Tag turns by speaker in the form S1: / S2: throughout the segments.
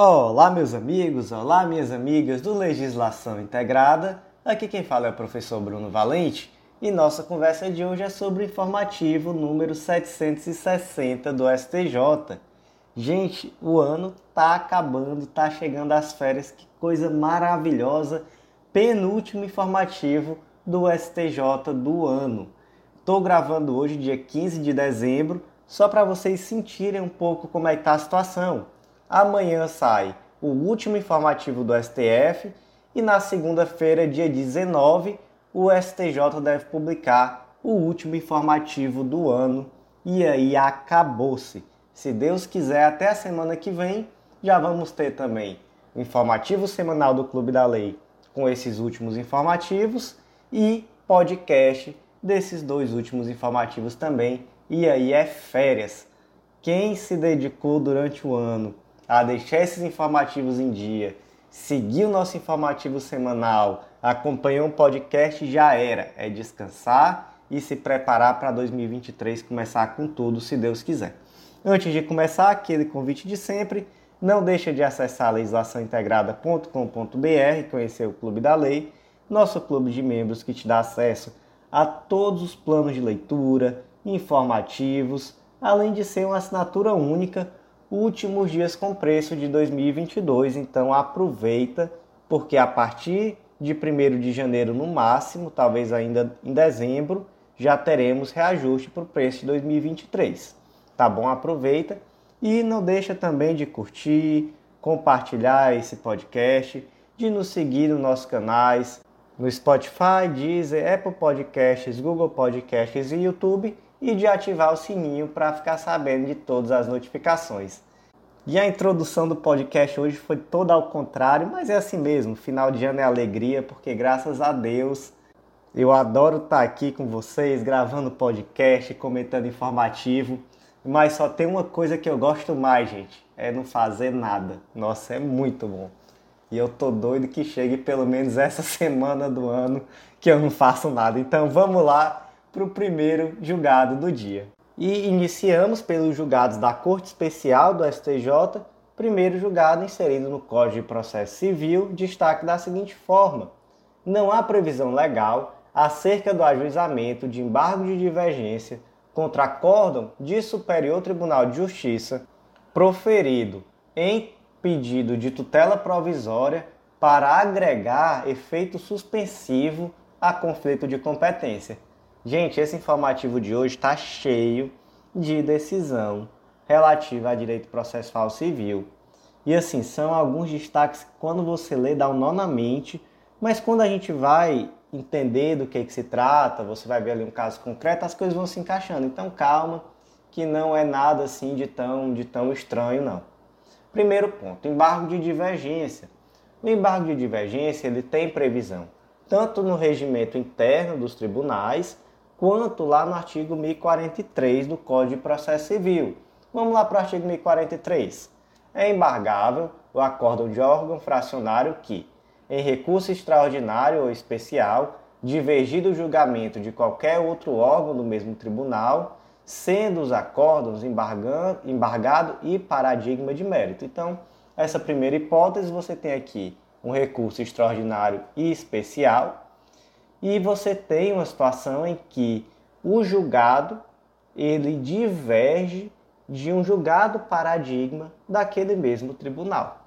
S1: Olá, meus amigos, olá, minhas amigas do Legislação Integrada. Aqui quem fala é o professor Bruno Valente e nossa conversa de hoje é sobre o informativo número 760 do STJ. Gente, o ano tá acabando, tá chegando às férias, que coisa maravilhosa! Penúltimo informativo do STJ do ano. Estou gravando hoje, dia 15 de dezembro, só para vocês sentirem um pouco como é que tá a situação. Amanhã sai o último informativo do STF e na segunda-feira, dia 19, o STJ deve publicar o último informativo do ano e aí acabou-se. Se Deus quiser, até a semana que vem já vamos ter também o informativo semanal do Clube da Lei com esses últimos informativos e podcast desses dois últimos informativos também. E aí é férias. Quem se dedicou durante o ano a deixar esses informativos em dia, seguir o nosso informativo semanal, acompanhar um podcast já era. É descansar e se preparar para 2023 começar com tudo, se Deus quiser. Antes de começar, aquele convite de sempre, não deixa de acessar legislaçãointegrada.com.br, conhecer o Clube da Lei, nosso clube de membros que te dá acesso a todos os planos de leitura, informativos, além de ser uma assinatura única últimos dias com preço de 2022, então aproveita, porque a partir de 1 de janeiro no máximo, talvez ainda em dezembro, já teremos reajuste para o preço de 2023. Tá bom? Aproveita e não deixa também de curtir, compartilhar esse podcast, de nos seguir nos nossos canais, no Spotify, Deezer, Apple Podcasts, Google Podcasts e YouTube e de ativar o sininho para ficar sabendo de todas as notificações. E a introdução do podcast hoje foi toda ao contrário, mas é assim mesmo. Final de ano é alegria, porque graças a Deus eu adoro estar aqui com vocês, gravando podcast, comentando informativo. Mas só tem uma coisa que eu gosto mais, gente: é não fazer nada. Nossa, é muito bom. E eu tô doido que chegue pelo menos essa semana do ano que eu não faço nada. Então vamos lá para o primeiro julgado do dia. E iniciamos pelos julgados da Corte Especial do STJ, primeiro julgado inserido no Código de Processo Civil, destaque da seguinte forma: não há previsão legal acerca do ajuizamento de embargo de divergência contra acórdão de Superior Tribunal de Justiça proferido em pedido de tutela provisória para agregar efeito suspensivo a conflito de competência. Gente, esse informativo de hoje está cheio de decisão relativa a direito processual civil. E assim, são alguns destaques que quando você lê dá um nó na mente, mas quando a gente vai entender do que, que se trata, você vai ver ali um caso concreto, as coisas vão se encaixando. Então calma, que não é nada assim de tão, de tão estranho não. Primeiro ponto, embargo de divergência. O embargo de divergência ele tem previsão tanto no regimento interno dos tribunais, quanto lá no artigo 1043 do Código de Processo Civil. Vamos lá para o artigo 1043. É embargável o acórdão de órgão fracionário que, em recurso extraordinário ou especial, divergir do julgamento de qualquer outro órgão do mesmo tribunal, sendo os acórdãos embargado e paradigma de mérito. Então, essa primeira hipótese você tem aqui um recurso extraordinário e especial, e você tem uma situação em que o julgado ele diverge de um julgado paradigma daquele mesmo tribunal.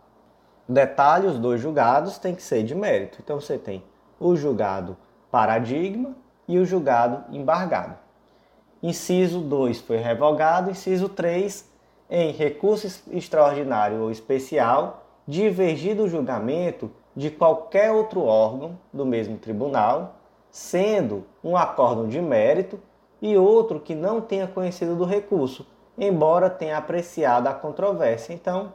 S1: Detalhe, os dois julgados têm que ser de mérito. Então você tem o julgado paradigma e o julgado embargado. Inciso 2 foi revogado, inciso 3 em recurso extraordinário ou especial, divergir do julgamento de qualquer outro órgão do mesmo tribunal sendo um acórdão de mérito e outro que não tenha conhecido do recurso, embora tenha apreciado a controvérsia. Então,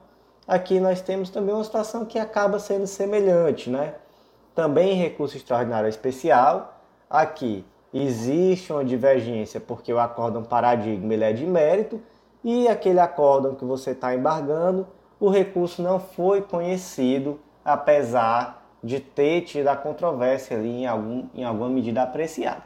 S1: aqui nós temos também uma situação que acaba sendo semelhante, né? Também recurso extraordinário especial, aqui existe uma divergência porque o acórdão paradigma ele é de mérito e aquele acórdão que você está embargando, o recurso não foi conhecido, apesar de ter tido a controvérsia ali em, algum, em alguma medida apreciada.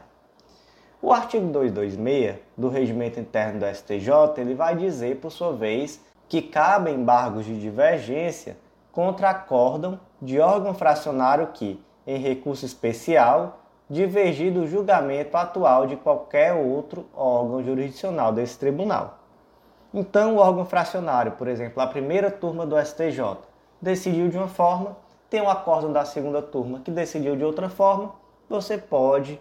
S1: O artigo 226 do Regimento Interno do STJ ele vai dizer, por sua vez, que cabem embargos de divergência contra acórdão de órgão fracionário que, em recurso especial, divergir do julgamento atual de qualquer outro órgão jurisdicional desse tribunal. Então, o órgão fracionário, por exemplo, a primeira turma do STJ, decidiu de uma forma, tem um acórdão da segunda turma que decidiu de outra forma, você pode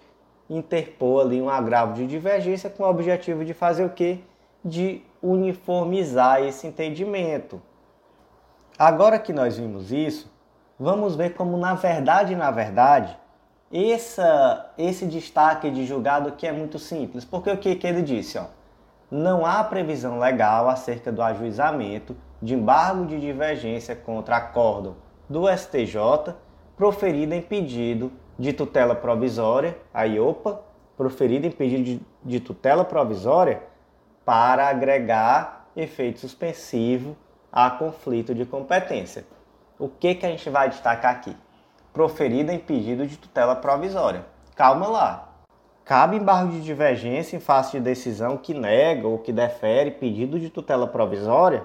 S1: interpor ali um agravo de divergência com o objetivo de fazer o quê? De uniformizar esse entendimento. Agora que nós vimos isso, vamos ver como na verdade, na verdade, essa, esse destaque de julgado aqui é muito simples. Porque o que, que ele disse? Ó, não há previsão legal acerca do ajuizamento de embargo de divergência contra acórdão do STJ proferido em pedido de tutela provisória, a IOPA, proferido em pedido de, de tutela provisória para agregar efeito suspensivo a conflito de competência. O que, que a gente vai destacar aqui? Proferida em pedido de tutela provisória. Calma lá. Cabe embargo de divergência em face de decisão que nega ou que defere pedido de tutela provisória?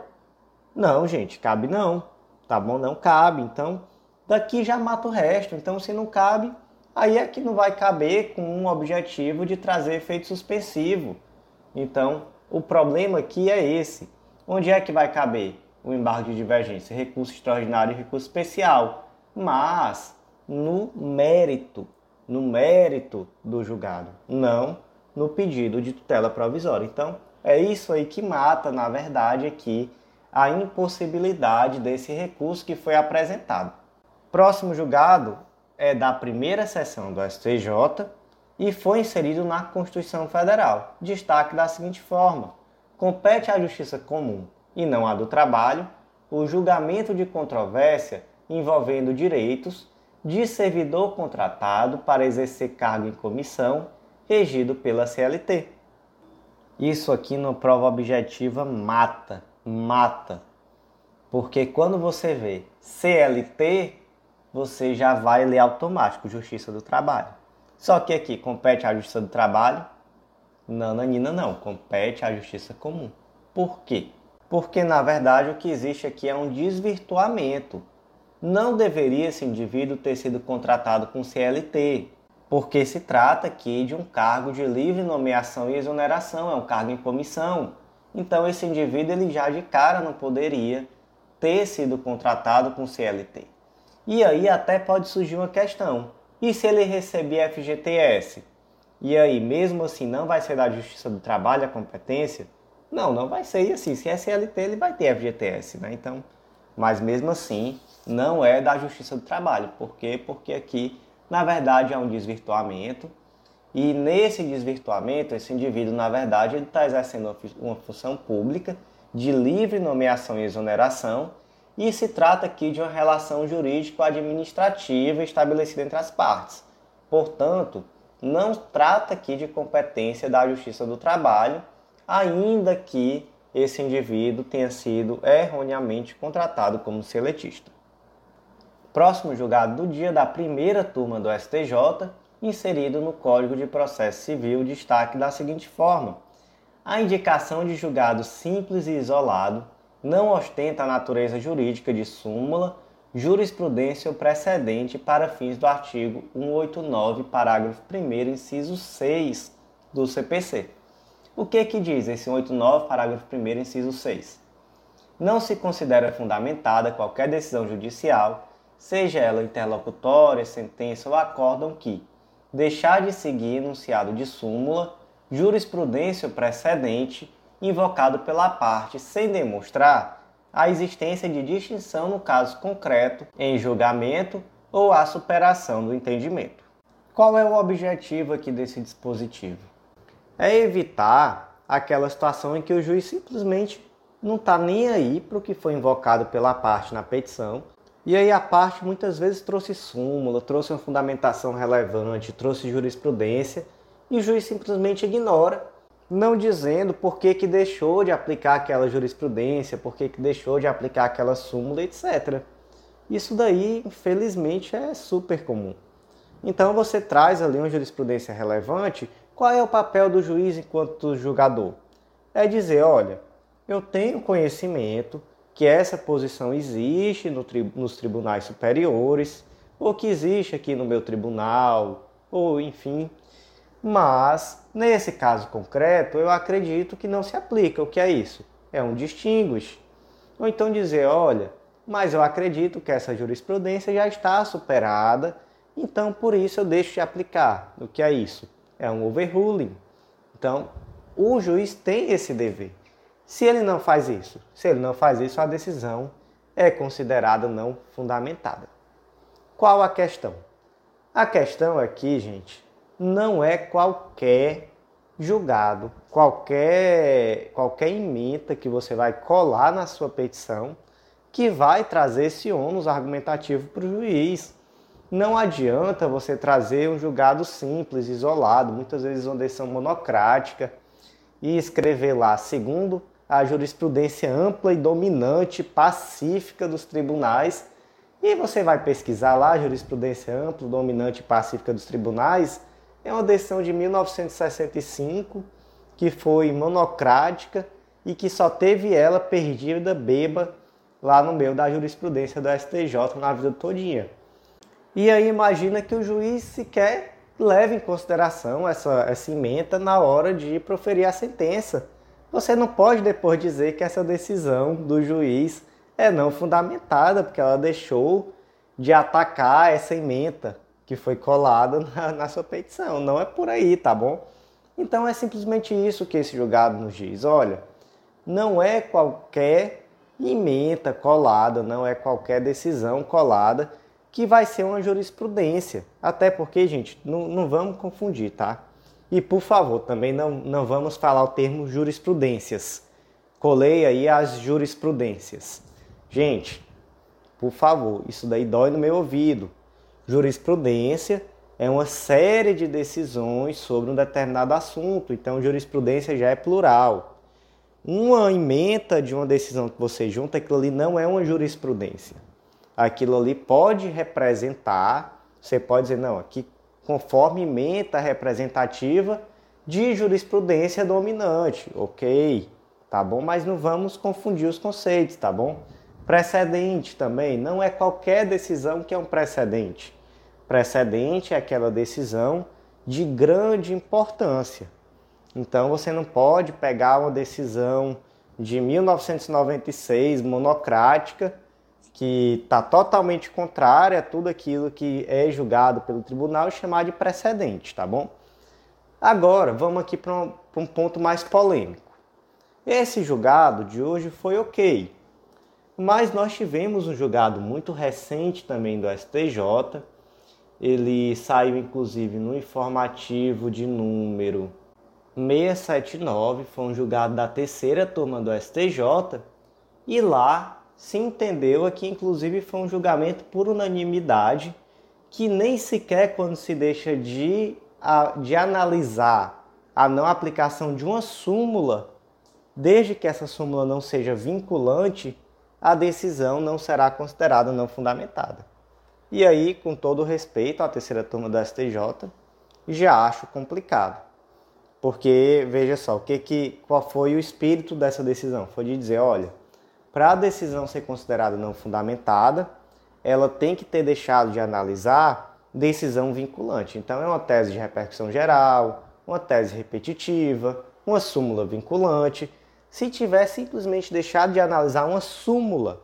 S1: Não, gente, cabe não. Tá bom? Não cabe. Então, daqui já mata o resto. Então, se não cabe, aí é que não vai caber com um objetivo de trazer efeito suspensivo. Então, o problema aqui é esse. Onde é que vai caber o embargo de divergência? Recurso extraordinário e recurso especial. Mas no mérito, no mérito do julgado, não no pedido de tutela provisória. Então, é isso aí que mata, na verdade, aqui a impossibilidade desse recurso que foi apresentado. Próximo julgado é da primeira sessão do STJ e foi inserido na Constituição Federal. Destaque da seguinte forma: compete à Justiça Comum e não à do Trabalho o julgamento de controvérsia envolvendo direitos de servidor contratado para exercer cargo em comissão regido pela CLT. Isso aqui no prova objetiva mata, mata. Porque quando você vê CLT, você já vai ler automático Justiça do Trabalho. Só que aqui compete à Justiça do Trabalho? Nananina não, compete à Justiça Comum. Por quê? Porque na verdade o que existe aqui é um desvirtuamento. Não deveria esse indivíduo ter sido contratado com CLT, porque se trata aqui de um cargo de livre nomeação e exoneração, é um cargo em comissão. Então esse indivíduo ele já de cara não poderia ter sido contratado com CLT. E aí até pode surgir uma questão. E se ele receber FGTS? E aí, mesmo assim, não vai ser da Justiça do Trabalho a competência? Não, não vai ser. E assim, se é SLT, ele vai ter FGTS, né? Então, mas mesmo assim, não é da Justiça do Trabalho. Por quê? Porque aqui, na verdade, é um desvirtuamento. E nesse desvirtuamento, esse indivíduo, na verdade, ele está exercendo uma função pública de livre nomeação e exoneração e se trata aqui de uma relação jurídico-administrativa estabelecida entre as partes. Portanto, não trata aqui de competência da Justiça do Trabalho, ainda que esse indivíduo tenha sido erroneamente contratado como seletista. Próximo julgado do dia da primeira turma do STJ, inserido no Código de Processo Civil, destaque da seguinte forma: a indicação de julgado simples e isolado não ostenta a natureza jurídica de súmula, jurisprudência ou precedente para fins do artigo 189, parágrafo 1 inciso 6 do CPC. O que que diz esse 189, parágrafo 1 inciso 6? Não se considera fundamentada qualquer decisão judicial, seja ela interlocutória, sentença ou acórdão que deixar de seguir enunciado de súmula, jurisprudência ou precedente invocado pela parte sem demonstrar a existência de distinção no caso concreto em julgamento ou a superação do entendimento. Qual é o objetivo aqui desse dispositivo? É evitar aquela situação em que o juiz simplesmente não está nem aí para o que foi invocado pela parte na petição. E aí a parte muitas vezes trouxe súmula, trouxe uma fundamentação relevante, trouxe jurisprudência, e o juiz simplesmente ignora não dizendo por que, que deixou de aplicar aquela jurisprudência, por que, que deixou de aplicar aquela súmula, etc. Isso daí, infelizmente, é super comum. Então você traz ali uma jurisprudência relevante, qual é o papel do juiz enquanto julgador? É dizer, olha, eu tenho conhecimento que essa posição existe no tri nos tribunais superiores, ou que existe aqui no meu tribunal, ou enfim. Mas, nesse caso concreto, eu acredito que não se aplica. O que é isso? É um distinguish. Ou então dizer, olha, mas eu acredito que essa jurisprudência já está superada, então por isso eu deixo de aplicar. O que é isso? É um overruling. Então, o juiz tem esse dever. Se ele não faz isso, se ele não faz isso, a decisão é considerada não fundamentada. Qual a questão? A questão aqui, gente, não é qualquer julgado, qualquer qualquer emenda que você vai colar na sua petição que vai trazer esse ônus argumentativo para o juiz. Não adianta você trazer um julgado simples, isolado, muitas vezes uma decisão monocrática, e escrever lá, segundo a jurisprudência ampla e dominante, pacífica dos tribunais, e você vai pesquisar lá a jurisprudência ampla, dominante e pacífica dos tribunais, é uma decisão de 1965 que foi monocrática e que só teve ela perdida beba lá no meio da jurisprudência do STJ na vida todinha. E aí imagina que o juiz sequer leve em consideração essa, essa emenda na hora de proferir a sentença. Você não pode depois dizer que essa decisão do juiz é não fundamentada, porque ela deixou de atacar essa emenda que foi colada na, na sua petição. Não é por aí, tá bom? Então é simplesmente isso que esse julgado nos diz. Olha, não é qualquer emenda colada, não é qualquer decisão colada que vai ser uma jurisprudência. Até porque, gente, não, não vamos confundir, tá? E por favor, também não, não vamos falar o termo jurisprudências. Colei aí as jurisprudências. Gente, por favor, isso daí dói no meu ouvido. Jurisprudência é uma série de decisões sobre um determinado assunto, então jurisprudência já é plural uma emenda de uma decisão que você junta, aquilo ali não é uma jurisprudência. Aquilo ali pode representar, você pode dizer, não, aqui conforme emenda representativa de jurisprudência dominante, ok, tá bom? Mas não vamos confundir os conceitos, tá bom? Precedente também, não é qualquer decisão que é um precedente. Precedente é aquela decisão de grande importância. Então você não pode pegar uma decisão de 1996 monocrática que está totalmente contrária a tudo aquilo que é julgado pelo tribunal e chamar de precedente, tá bom? Agora vamos aqui para um, um ponto mais polêmico. Esse julgado de hoje foi ok, mas nós tivemos um julgado muito recente também do STJ. Ele saiu inclusive no informativo de número 679 foi um julgado da terceira turma do STJ e lá se entendeu que inclusive foi um julgamento por unanimidade que nem sequer quando se deixa de, de analisar a não aplicação de uma súmula, desde que essa súmula não seja vinculante, a decisão não será considerada não fundamentada. E aí, com todo respeito à terceira turma do STJ, já acho complicado. Porque, veja só, o que, que, qual foi o espírito dessa decisão? Foi de dizer, olha, para a decisão ser considerada não fundamentada, ela tem que ter deixado de analisar decisão vinculante. Então, é uma tese de repercussão geral, uma tese repetitiva, uma súmula vinculante. Se tiver simplesmente deixado de analisar uma súmula,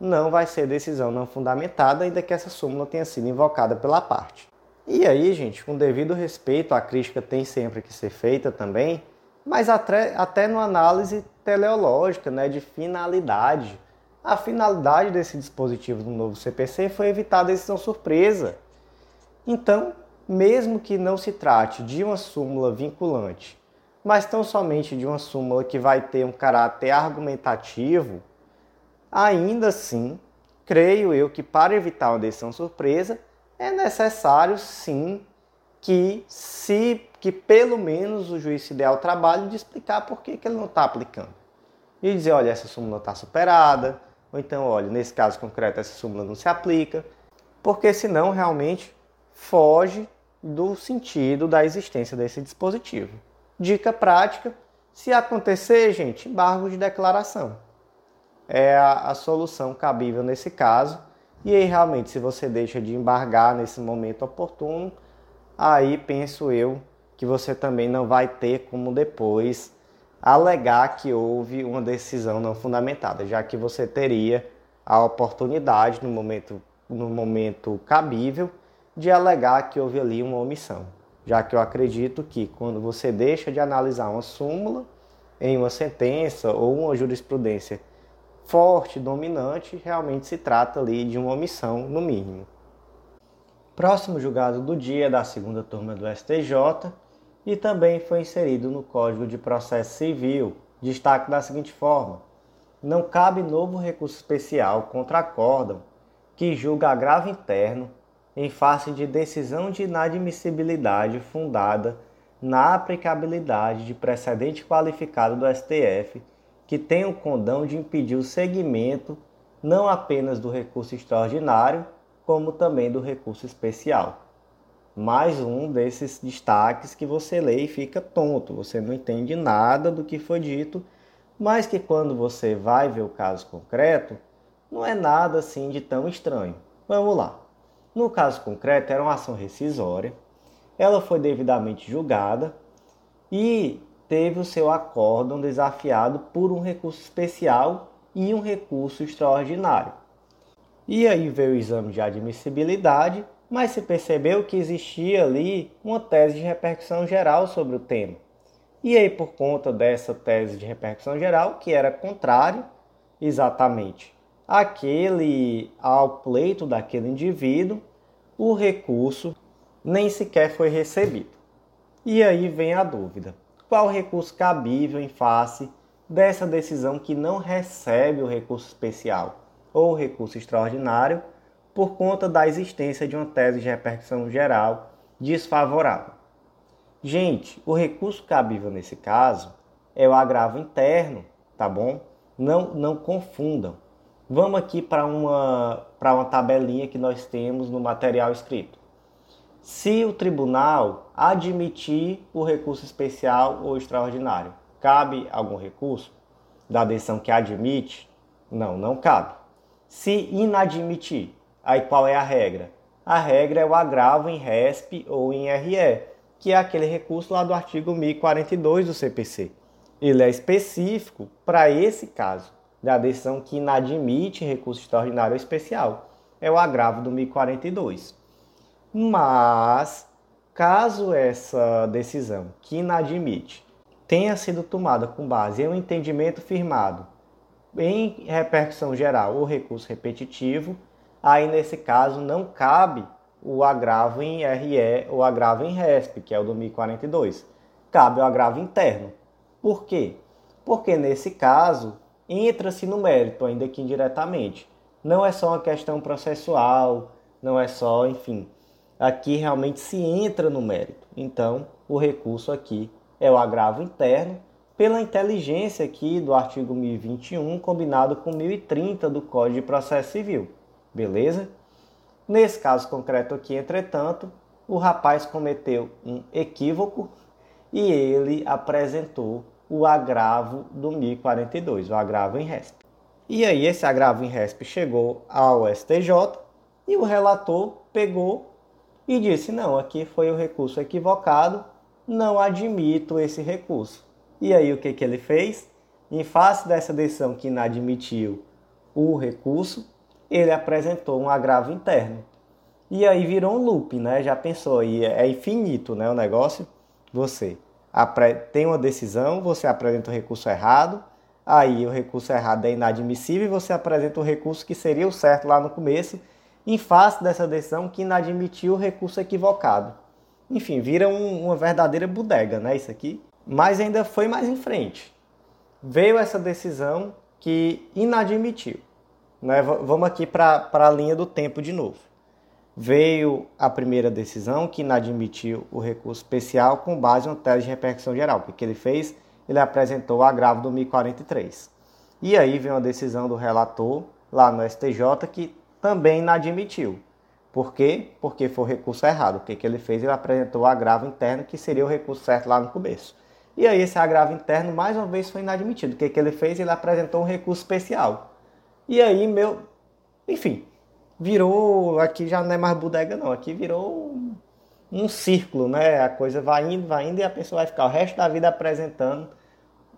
S1: não vai ser decisão não fundamentada, ainda que essa súmula tenha sido invocada pela parte. E aí, gente, com devido respeito, a crítica tem sempre que ser feita também, mas até, até no análise teleológica, né, de finalidade. A finalidade desse dispositivo do novo CPC foi evitar a decisão surpresa. Então, mesmo que não se trate de uma súmula vinculante, mas tão somente de uma súmula que vai ter um caráter argumentativo, ainda assim, creio eu que para evitar uma decisão surpresa, é necessário sim que se que pelo menos o juiz se dê ao trabalho de explicar por que, que ele não está aplicando. E dizer, olha, essa súmula está superada, ou então, olha, nesse caso concreto essa súmula não se aplica, porque senão realmente foge do sentido da existência desse dispositivo. Dica prática: Se acontecer, gente, embargo de declaração. É a, a solução cabível nesse caso. E aí, realmente, se você deixa de embargar nesse momento oportuno, aí penso eu que você também não vai ter como depois alegar que houve uma decisão não fundamentada, já que você teria a oportunidade no momento, no momento cabível de alegar que houve ali uma omissão, já que eu acredito que quando você deixa de analisar uma súmula em uma sentença ou uma jurisprudência forte, dominante, realmente se trata ali de uma omissão no mínimo. Próximo julgado do dia da segunda turma do STJ e também foi inserido no Código de Processo Civil. Destaque da seguinte forma: não cabe novo recurso especial contra acórdão que julga agravo interno em face de decisão de inadmissibilidade fundada na aplicabilidade de precedente qualificado do STF que tem o condão de impedir o seguimento não apenas do recurso extraordinário, como também do recurso especial mais um desses destaques que você lê e fica tonto, você não entende nada do que foi dito, mas que quando você vai ver o caso concreto, não é nada assim de tão estranho. Vamos lá. No caso concreto, era uma ação rescisória, ela foi devidamente julgada e teve o seu acórdão desafiado por um recurso especial e um recurso extraordinário. E aí veio o exame de admissibilidade mas se percebeu que existia ali uma tese de repercussão geral sobre o tema. E aí, por conta dessa tese de repercussão geral, que era contrário exatamente àquele, ao pleito daquele indivíduo, o recurso nem sequer foi recebido. E aí vem a dúvida: qual recurso cabível em face dessa decisão que não recebe o recurso especial ou o recurso extraordinário? Por conta da existência de uma tese de repercussão geral desfavorável. Gente, o recurso cabível nesse caso é o agravo interno, tá bom? Não, não confundam. Vamos aqui para uma, uma tabelinha que nós temos no material escrito. Se o tribunal admitir o recurso especial ou extraordinário, cabe algum recurso da decisão que admite? Não, não cabe. Se inadmitir, Aí qual é a regra? A regra é o agravo em RESP ou em RE, que é aquele recurso lá do artigo 1042 do CPC. Ele é específico para esse caso, da decisão que inadmite recurso extraordinário ou especial. É o agravo do 1042. Mas, caso essa decisão que inadmite tenha sido tomada com base em um entendimento firmado em repercussão geral ou recurso repetitivo, aí nesse caso não cabe o agravo em RE ou agravo em RESP, que é o do 1042. Cabe o agravo interno. Por quê? Porque nesse caso entra-se no mérito, ainda que indiretamente. Não é só uma questão processual, não é só, enfim. Aqui realmente se entra no mérito. Então, o recurso aqui é o agravo interno pela inteligência aqui do artigo 1021 combinado com 1030 do Código de Processo Civil. Beleza? Nesse caso concreto aqui, entretanto, o rapaz cometeu um equívoco e ele apresentou o agravo do 1042, o agravo em RESP. E aí esse agravo em RESP chegou ao STJ e o relator pegou e disse: "Não, aqui foi o recurso equivocado, não admito esse recurso". E aí o que que ele fez? Em face dessa decisão que inadmitiu o recurso, ele apresentou um agravo interno. E aí virou um loop, né? Já pensou aí, é infinito, né, o negócio? Você tem uma decisão, você apresenta o recurso errado, aí o recurso errado é inadmissível e você apresenta o recurso que seria o certo lá no começo, em face dessa decisão que inadmitiu o recurso equivocado. Enfim, vira um, uma verdadeira bodega, né, isso aqui? Mas ainda foi mais em frente. Veio essa decisão que inadmitiu. Né? Vamos aqui para a linha do tempo de novo. Veio a primeira decisão que inadmitiu o recurso especial com base no teste de repercussão geral. O que ele fez? Ele apresentou o agravo do 1043. E aí vem uma decisão do relator lá no STJ que também inadmitiu. Por quê? Porque foi o recurso errado. O que, que ele fez? Ele apresentou o agravo interno, que seria o recurso certo lá no começo. E aí esse agravo interno mais uma vez foi inadmitido. O que, que ele fez? Ele apresentou um recurso especial. E aí meu, enfim, virou aqui já não é mais bodega não, aqui virou um, um círculo, né? A coisa vai indo, vai indo e a pessoa vai ficar o resto da vida apresentando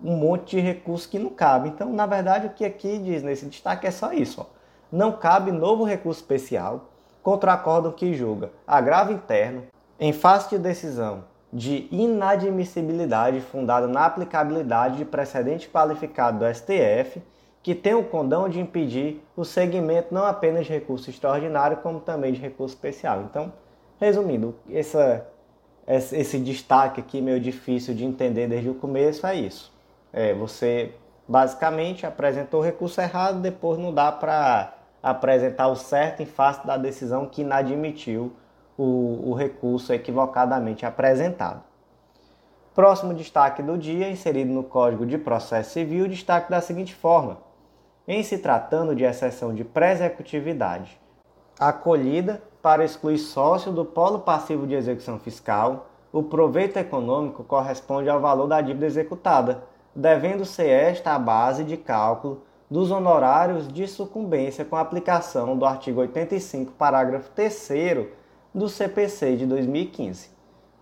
S1: um monte de recurso que não cabe. Então, na verdade, o que aqui diz nesse destaque é só isso. Ó. Não cabe novo recurso especial contra acórdão que julga agravo interno em face de decisão de inadmissibilidade fundada na aplicabilidade de precedente qualificado do STF, que tem o condão de impedir o segmento não apenas de recurso extraordinário, como também de recurso especial. Então, resumindo, essa, esse destaque aqui meio difícil de entender desde o começo é isso. É, você basicamente apresentou o recurso errado, depois não dá para apresentar o certo em face da decisão que inadmitiu o, o recurso equivocadamente apresentado. Próximo destaque do dia, inserido no Código de Processo Civil, destaque da seguinte forma: em se tratando de exceção de pré-executividade, acolhida para excluir sócio do polo passivo de execução fiscal, o proveito econômico corresponde ao valor da dívida executada, devendo ser esta a base de cálculo dos honorários de sucumbência com aplicação do artigo 85, parágrafo 3 do CPC de 2015.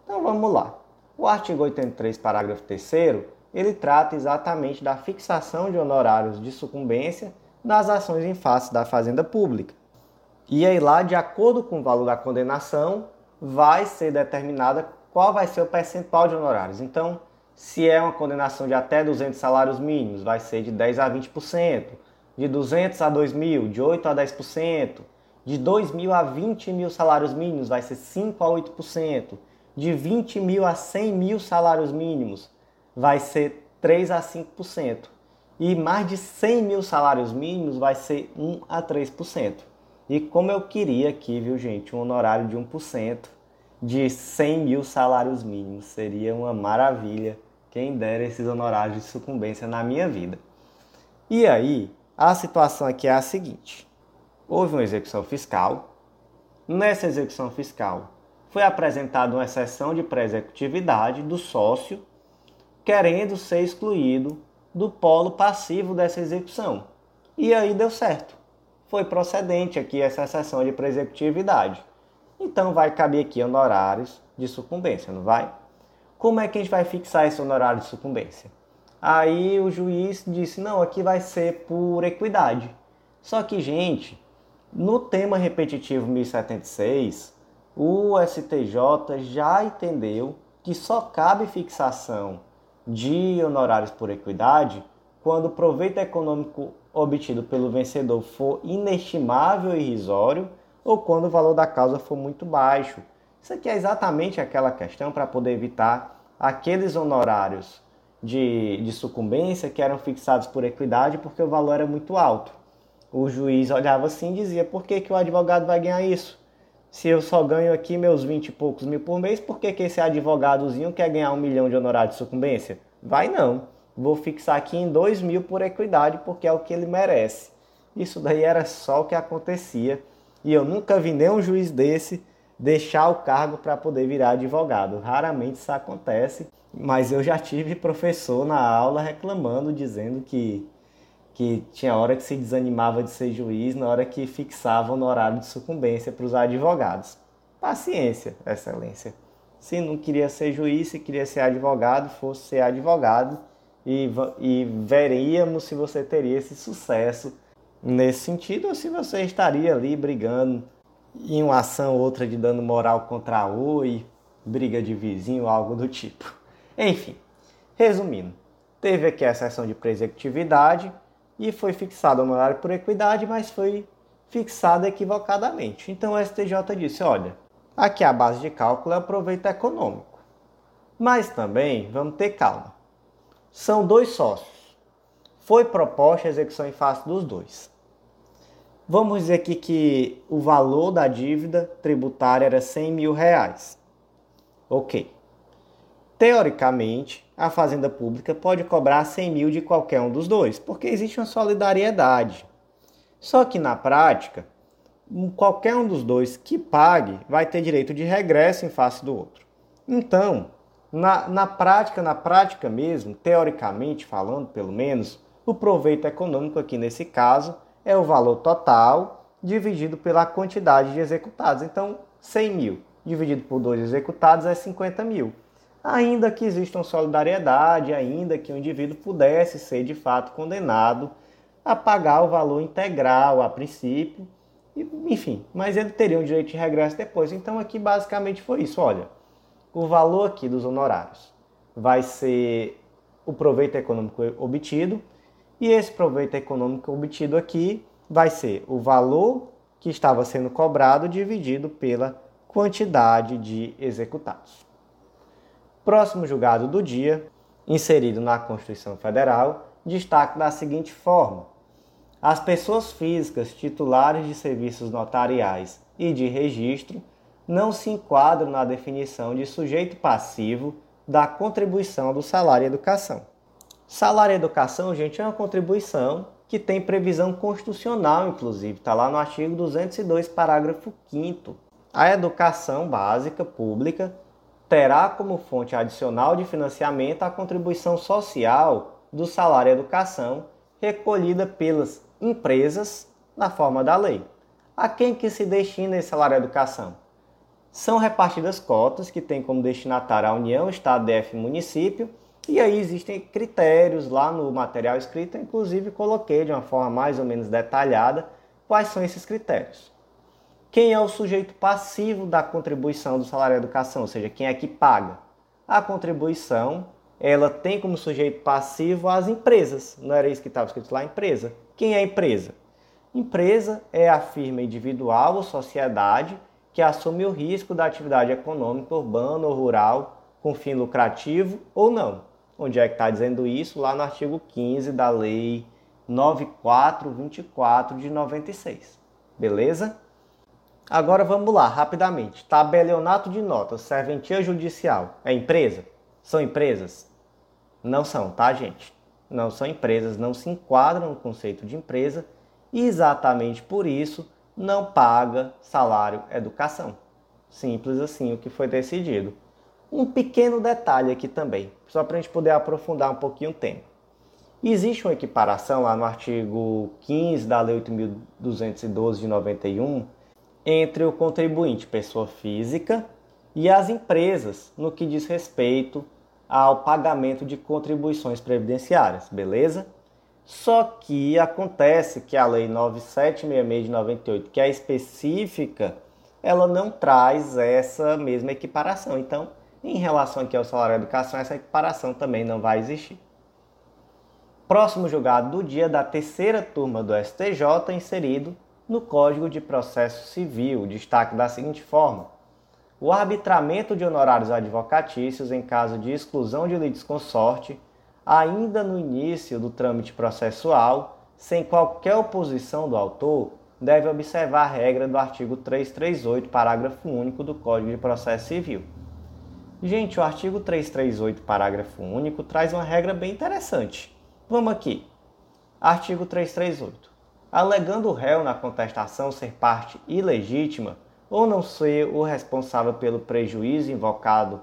S1: Então vamos lá. O artigo 83, parágrafo 3 ele trata exatamente da fixação de honorários de sucumbência nas ações em face da fazenda pública. E aí lá, de acordo com o valor da condenação, vai ser determinada qual vai ser o percentual de honorários. Então, se é uma condenação de até 200 salários mínimos, vai ser de 10 a 20%. De 200 a 2 mil, de 8 a 10%. De 2 mil a 20 mil salários mínimos, vai ser 5 a 8%. De 20 mil a 100 mil salários mínimos, vai ser 3 a 5%. E mais de 100 mil salários mínimos, vai ser 1 a 3%. E como eu queria aqui, viu, gente, um honorário de 1% de 100 mil salários mínimos. Seria uma maravilha quem dera esses honorários de sucumbência na minha vida. E aí, a situação aqui é a seguinte: houve uma execução fiscal. Nessa execução fiscal, foi apresentada uma exceção de pré-executividade do sócio querendo ser excluído do polo passivo dessa execução. E aí deu certo. Foi procedente aqui essa exceção de pré-executividade. Então vai caber aqui honorários de sucumbência, não vai? Como é que a gente vai fixar esse honorário de sucumbência? Aí o juiz disse: não, aqui vai ser por equidade. Só que, gente, no tema repetitivo 1076, o STJ já entendeu que só cabe fixação de honorários por equidade quando o proveito econômico obtido pelo vencedor for inestimável e irrisório ou quando o valor da causa for muito baixo. Isso aqui é exatamente aquela questão para poder evitar aqueles honorários de, de sucumbência que eram fixados por equidade porque o valor era muito alto. O juiz olhava assim e dizia: por que, que o advogado vai ganhar isso? Se eu só ganho aqui meus 20 e poucos mil por mês, por que, que esse advogadozinho quer ganhar um milhão de honorário de sucumbência? Vai não. Vou fixar aqui em 2 mil por equidade porque é o que ele merece. Isso daí era só o que acontecia. E eu nunca vi nenhum juiz desse deixar o cargo para poder virar advogado. Raramente isso acontece, mas eu já tive professor na aula reclamando, dizendo que, que tinha hora que se desanimava de ser juiz, na hora que fixava no horário de sucumbência para os advogados. Paciência, excelência. Se não queria ser juiz, se queria ser advogado, fosse ser advogado e, e veríamos se você teria esse sucesso nesse sentido ou se você estaria ali brigando em uma ação ou outra de dano moral contra a Oi, briga de vizinho, algo do tipo. Enfim, resumindo, teve aqui a sessão de preexecutividade e foi fixado o honorário por equidade, mas foi fixado equivocadamente. Então o STJ disse: olha, aqui a base de cálculo é o proveito econômico. Mas também vamos ter calma. São dois sócios. Foi proposta a execução em face dos dois. Vamos dizer aqui que o valor da dívida tributária era 100 mil reais. Ok. Teoricamente, a Fazenda Pública pode cobrar 100 mil de qualquer um dos dois, porque existe uma solidariedade. Só que na prática, qualquer um dos dois que pague vai ter direito de regresso em face do outro. Então, Na, na prática, na prática mesmo, teoricamente falando, pelo menos, o proveito econômico aqui nesse caso é o valor total dividido pela quantidade de executados. Então, 100 mil dividido por dois executados é 50 mil. Ainda que exista uma solidariedade, ainda que o indivíduo pudesse ser de fato condenado a pagar o valor integral a princípio, enfim, mas ele teria um direito de regresso depois. Então aqui basicamente foi isso, olha, o valor aqui dos honorários vai ser o proveito econômico obtido, e esse proveito econômico obtido aqui vai ser o valor que estava sendo cobrado dividido pela quantidade de executados. Próximo julgado do dia, inserido na Constituição Federal, destaca da seguinte forma: as pessoas físicas titulares de serviços notariais e de registro não se enquadram na definição de sujeito passivo da contribuição do salário educação. Salário educação, gente, é uma contribuição que tem previsão constitucional, inclusive, está lá no artigo 202, parágrafo 5 A educação básica pública terá como fonte adicional de financiamento a contribuição social do salário educação recolhida pelas empresas na forma da lei. A quem que se destina esse salário educação? São repartidas cotas que têm como destinatário a União, Estado, DF e município, e aí existem critérios lá no material escrito, inclusive coloquei de uma forma mais ou menos detalhada quais são esses critérios. Quem é o sujeito passivo da contribuição do salário educação, ou seja, quem é que paga? A contribuição, ela tem como sujeito passivo as empresas. Não era isso que estava escrito lá, empresa. Quem é empresa? Empresa é a firma individual ou sociedade que assume o risco da atividade econômica urbana ou rural com fim lucrativo ou não. Onde é que está dizendo isso? Lá no artigo 15 da Lei 9424 de 96. Beleza? Agora vamos lá, rapidamente. Tabelionato de notas, serventia judicial. É empresa? São empresas? Não são, tá, gente? Não são empresas, não se enquadram no conceito de empresa e exatamente por isso não paga salário educação. Simples assim o que foi decidido. Um pequeno detalhe aqui também, só para a gente poder aprofundar um pouquinho o tema. Existe uma equiparação lá no artigo 15 da Lei 8.212 de 91 entre o contribuinte, pessoa física, e as empresas no que diz respeito ao pagamento de contribuições previdenciárias, beleza? Só que acontece que a Lei 9766 de 98, que é específica, ela não traz essa mesma equiparação. Então, em relação aqui ao salário da educação, essa equiparação também não vai existir. Próximo julgado do dia da terceira turma do STJ, inserido no Código de Processo Civil, destaque da seguinte forma: o arbitramento de honorários advocatícios em caso de exclusão de litisconsorte, ainda no início do trâmite processual, sem qualquer oposição do autor, deve observar a regra do artigo 338, parágrafo único do Código de Processo Civil Gente, o artigo 338, parágrafo único, traz uma regra bem interessante. Vamos aqui. Artigo 338. Alegando o réu na contestação ser parte ilegítima ou não ser o responsável pelo prejuízo invocado,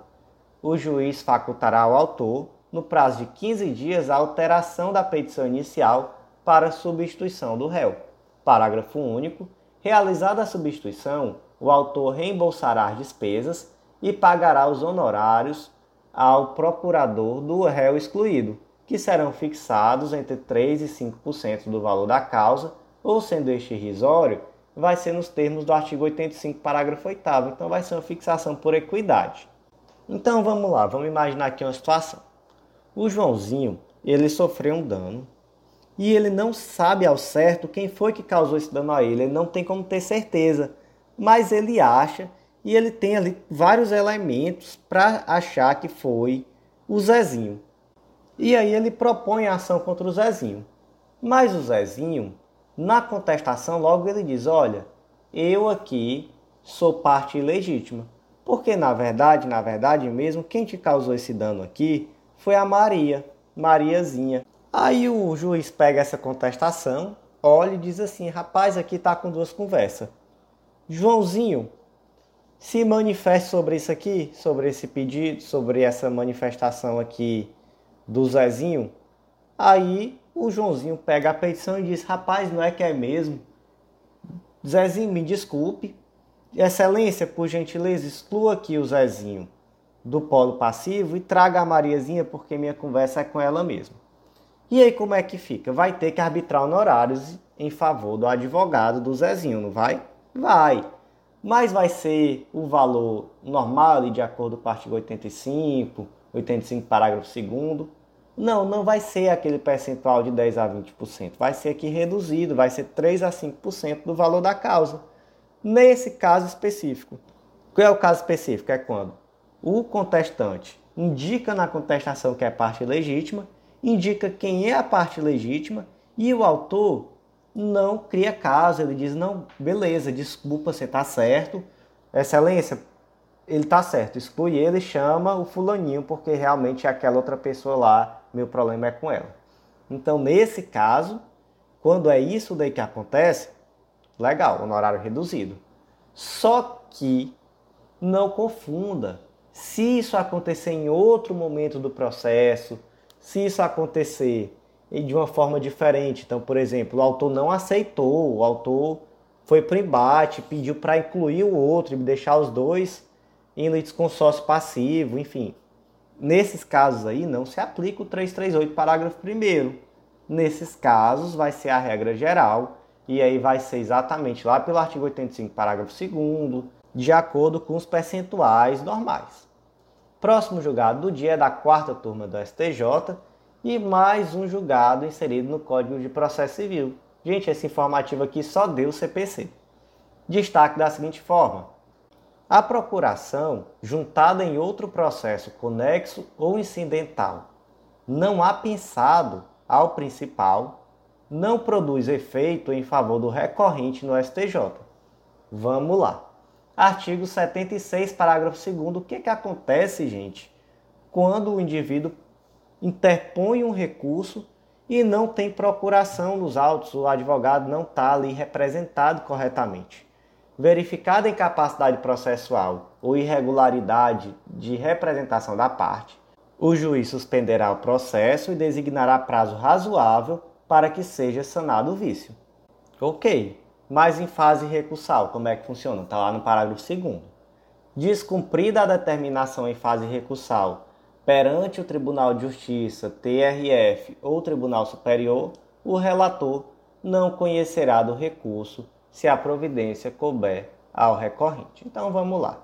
S1: o juiz facultará ao autor, no prazo de 15 dias, a alteração da petição inicial para substituição do réu. Parágrafo único. Realizada a substituição, o autor reembolsará as despesas e pagará os honorários ao procurador do réu excluído, que serão fixados entre 3 e 5% do valor da causa, ou sendo este irrisório, vai ser nos termos do artigo 85, parágrafo 8 então vai ser uma fixação por equidade. Então vamos lá, vamos imaginar aqui uma situação. O Joãozinho, ele sofreu um dano e ele não sabe ao certo quem foi que causou esse dano a ele, ele não tem como ter certeza, mas ele acha e ele tem ali vários elementos para achar que foi o Zezinho. E aí ele propõe a ação contra o Zezinho. Mas o Zezinho, na contestação, logo ele diz: Olha, eu aqui sou parte ilegítima. Porque na verdade, na verdade mesmo, quem te causou esse dano aqui foi a Maria, Mariazinha. Aí o juiz pega essa contestação, olha e diz assim: Rapaz, aqui tá com duas conversas. Joãozinho, se manifeste sobre isso aqui, sobre esse pedido, sobre essa manifestação aqui do Zezinho. Aí o Joãozinho pega a petição e diz: Rapaz, não é que é mesmo? Zezinho, me desculpe. Excelência, por gentileza, exclua aqui o Zezinho do polo passivo e traga a Mariazinha porque minha conversa é com ela mesma. E aí como é que fica? Vai ter que arbitrar honorários em favor do advogado do Zezinho, não vai? Vai. Mas vai ser o valor normal de acordo com o artigo 85, 85 parágrafo 2 Não, não vai ser aquele percentual de 10 a 20%. Vai ser aqui reduzido, vai ser 3 a 5% do valor da causa. Nesse caso específico. Qual é o caso específico? É quando o contestante indica na contestação que é parte legítima, indica quem é a parte legítima e o autor não cria caso, ele diz: não, beleza, desculpa, você está certo, excelência, ele está certo, exclui ele, chama o fulaninho, porque realmente é aquela outra pessoa lá, meu problema é com ela. Então, nesse caso, quando é isso daí que acontece, legal, honorário reduzido. Só que não confunda se isso acontecer em outro momento do processo, se isso acontecer de uma forma diferente, então, por exemplo, o autor não aceitou, o autor foi para o embate, pediu para incluir o outro e deixar os dois em litisconsórcio passivo, enfim. Nesses casos aí não se aplica o 338, parágrafo 1 Nesses casos vai ser a regra geral e aí vai ser exatamente lá pelo artigo 85, parágrafo 2 de acordo com os percentuais normais. Próximo julgado do dia é da quarta turma do STJ e mais um julgado inserido no Código de Processo Civil. Gente, esse informativo aqui só deu CPC. Destaque da seguinte forma: a procuração, juntada em outro processo conexo ou incidental, não há pensado ao principal, não produz efeito em favor do recorrente no STJ. Vamos lá. Artigo 76, parágrafo 2 o que, que acontece, gente, quando o indivíduo interpõe um recurso e não tem procuração nos autos, o advogado não está ali representado corretamente. Verificada incapacidade processual ou irregularidade de representação da parte, o juiz suspenderá o processo e designará prazo razoável para que seja sanado o vício. Ok, mas em fase recursal, como é que funciona? Está lá no parágrafo 2. Descumprida a determinação em fase recursal perante o Tribunal de Justiça, TRF ou Tribunal Superior, o relator não conhecerá do recurso se a providência couber ao recorrente. Então vamos lá.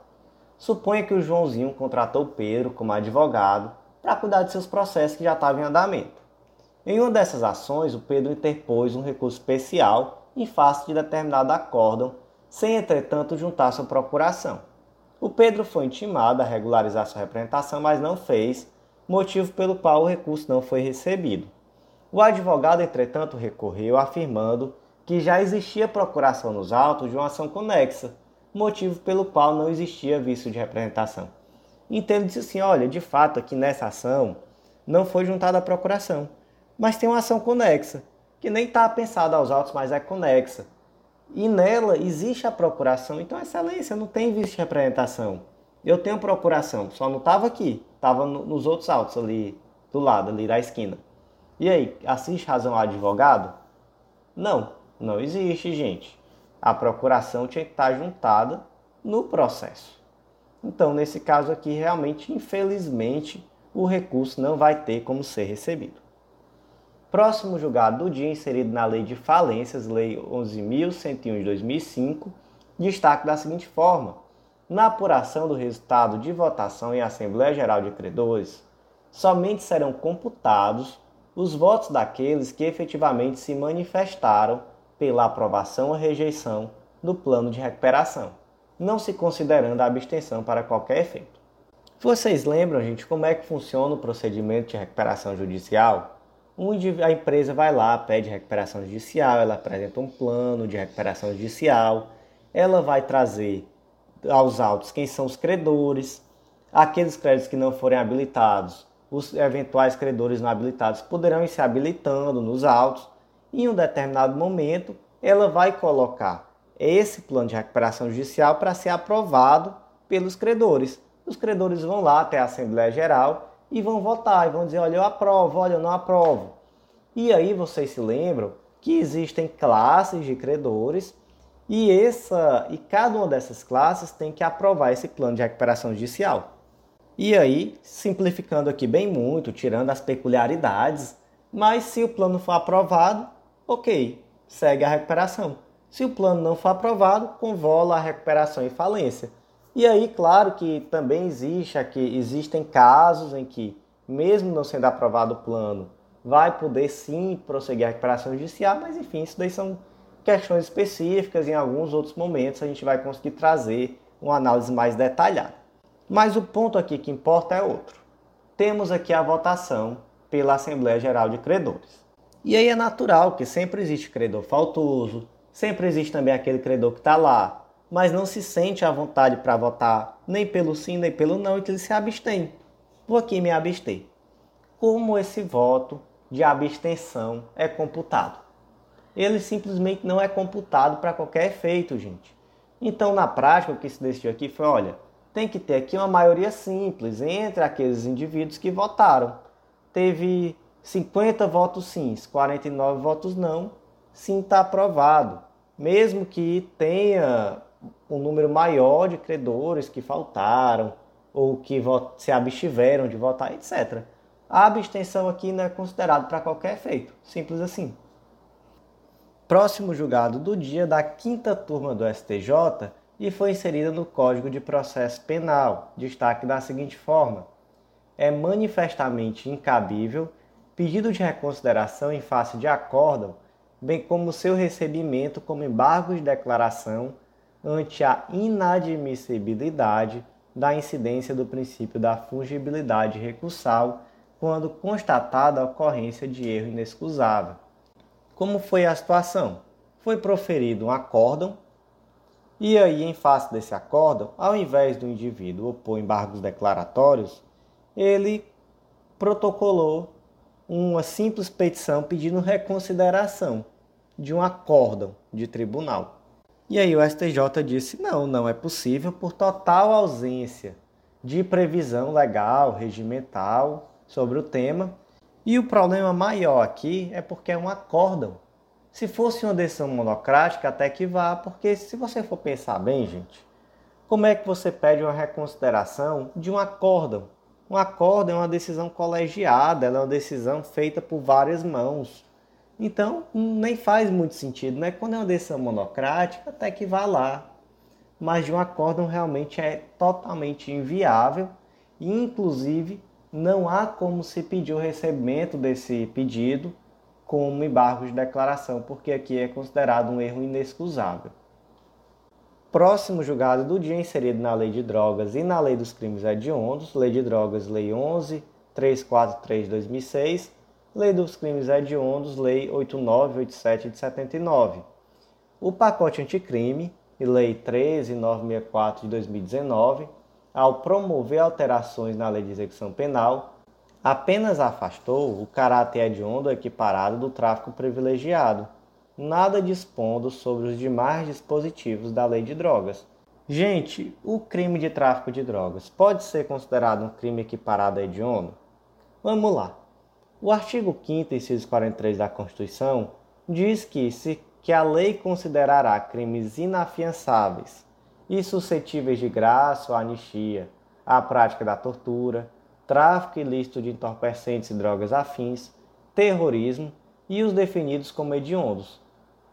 S1: Suponha que o Joãozinho contratou Pedro como advogado para cuidar de seus processos que já estavam em andamento. Em uma dessas ações, o Pedro interpôs um recurso especial em face de determinado acórdão, sem entretanto juntar sua procuração. O Pedro foi intimado a regularizar sua representação, mas não fez, motivo pelo qual o recurso não foi recebido. O advogado, entretanto, recorreu, afirmando que já existia procuração nos autos de uma ação conexa, motivo pelo qual não existia vício de representação. Ele disse assim: olha, de fato, aqui nessa ação não foi juntada a procuração, mas tem uma ação conexa que nem está pensada aos autos, mas é conexa. E nela existe a procuração. Então, excelência, não tem visto de representação. Eu tenho procuração, só não estava aqui, estava no, nos outros autos ali, do lado, ali da esquina. E aí, assiste razão ao advogado? Não, não existe, gente. A procuração tinha que estar juntada no processo. Então, nesse caso aqui, realmente, infelizmente, o recurso não vai ter como ser recebido. Próximo julgado do dia, inserido na Lei de Falências, Lei 11.101 de 2005, destaque da seguinte forma: na apuração do resultado de votação em Assembleia Geral de Credores, somente serão computados os votos daqueles que efetivamente se manifestaram pela aprovação ou rejeição do plano de recuperação, não se considerando a abstenção para qualquer efeito. Vocês lembram, gente, como é que funciona o procedimento de recuperação judicial? onde a empresa vai lá, pede recuperação judicial, ela apresenta um plano de recuperação judicial, ela vai trazer aos autos quem são os credores, aqueles créditos que não forem habilitados, os eventuais credores não habilitados poderão ir se habilitando nos autos, em um determinado momento ela vai colocar esse plano de recuperação judicial para ser aprovado pelos credores. Os credores vão lá até a Assembleia Geral e vão votar e vão dizer: olha, eu aprovo, olha, eu não aprovo. E aí vocês se lembram que existem classes de credores e essa e cada uma dessas classes tem que aprovar esse plano de recuperação judicial. E aí, simplificando aqui bem muito, tirando as peculiaridades, mas se o plano for aprovado, ok, segue a recuperação. Se o plano não for aprovado, convola a recuperação e falência. E aí, claro que também existe aqui, existem casos em que, mesmo não sendo aprovado o plano, vai poder sim prosseguir a recuperação judicial, mas enfim, isso daí são questões específicas. Em alguns outros momentos a gente vai conseguir trazer uma análise mais detalhada. Mas o ponto aqui que importa é outro. Temos aqui a votação pela Assembleia Geral de Credores. E aí é natural que sempre existe credor faltoso, sempre existe também aquele credor que está lá, mas não se sente à vontade para votar nem pelo sim nem pelo não, e que ele se abstém. Vou aqui me abster. Como esse voto de abstenção é computado? Ele simplesmente não é computado para qualquer efeito, gente. Então, na prática, o que se decidiu aqui foi: olha, tem que ter aqui uma maioria simples entre aqueles indivíduos que votaram. Teve 50 votos sim, 49 votos não, sim está aprovado. Mesmo que tenha um número maior de credores que faltaram ou que se abstiveram de votar, etc. A abstenção aqui não é considerada para qualquer efeito, simples assim. Próximo julgado do dia da quinta turma do STJ e foi inserida no Código de Processo Penal. Destaque da seguinte forma: é manifestamente incabível pedido de reconsideração em face de acórdão, bem como seu recebimento como embargo de declaração ante a inadmissibilidade da incidência do princípio da fungibilidade recursal quando constatada a ocorrência de erro inexcusável. Como foi a situação? Foi proferido um acórdão e aí, em face desse acórdão, ao invés do indivíduo opor embargos declaratórios, ele protocolou uma simples petição pedindo reconsideração de um acórdão de tribunal. E aí o STJ disse: não, não é possível por total ausência de previsão legal, regimental sobre o tema. E o problema maior aqui é porque é um acórdão se fosse uma decisão monocrática, até que vá, porque se você for pensar bem, gente, como é que você pede uma reconsideração de um acórdão? Um acórdão é uma decisão colegiada, ela é uma decisão feita por várias mãos. Então, nem faz muito sentido, né? Quando é uma decisão monocrática, até que vá lá. Mas de um acórdão realmente é totalmente inviável e, inclusive, não há como se pedir o recebimento desse pedido como embargo de declaração, porque aqui é considerado um erro inexcusável. Próximo julgado do dia inserido na Lei de Drogas e na Lei dos Crimes Hediondos, Lei de Drogas, Lei 11 343 de 2006, Lei dos Crimes Hediondos, Lei 8987 de 79. O pacote anticrime e Lei 13964 de 2019, ao promover alterações na Lei de Execução Penal, apenas afastou o caráter hediondo equiparado do tráfico privilegiado, nada dispondo sobre os demais dispositivos da lei de drogas. Gente, o crime de tráfico de drogas pode ser considerado um crime equiparado a hediondo? Vamos lá. O artigo 5 inciso 43 da Constituição diz que, se, que a lei considerará crimes inafiançáveis e suscetíveis de graça ou anistia a prática da tortura, tráfico ilícito de entorpecentes e drogas afins, terrorismo e os definidos como hediondos.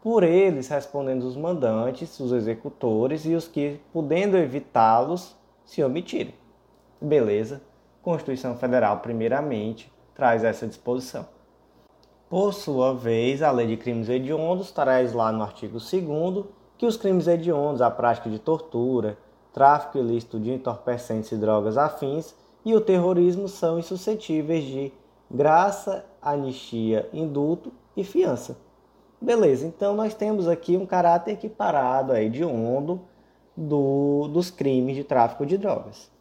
S1: Por eles respondendo os mandantes, os executores e os que, podendo evitá-los, se omitirem. Beleza? Constituição Federal, primeiramente, traz essa disposição. Por sua vez, a Lei de Crimes Hediondos traz lá no artigo 2 que os crimes hediondos, a prática de tortura, tráfico ilícito de entorpecentes e drogas afins e o terrorismo são insuscetíveis de graça, anistia, indulto e fiança. Beleza, então nós temos aqui um caráter equiparado aí de ondo do, dos crimes de tráfico de drogas.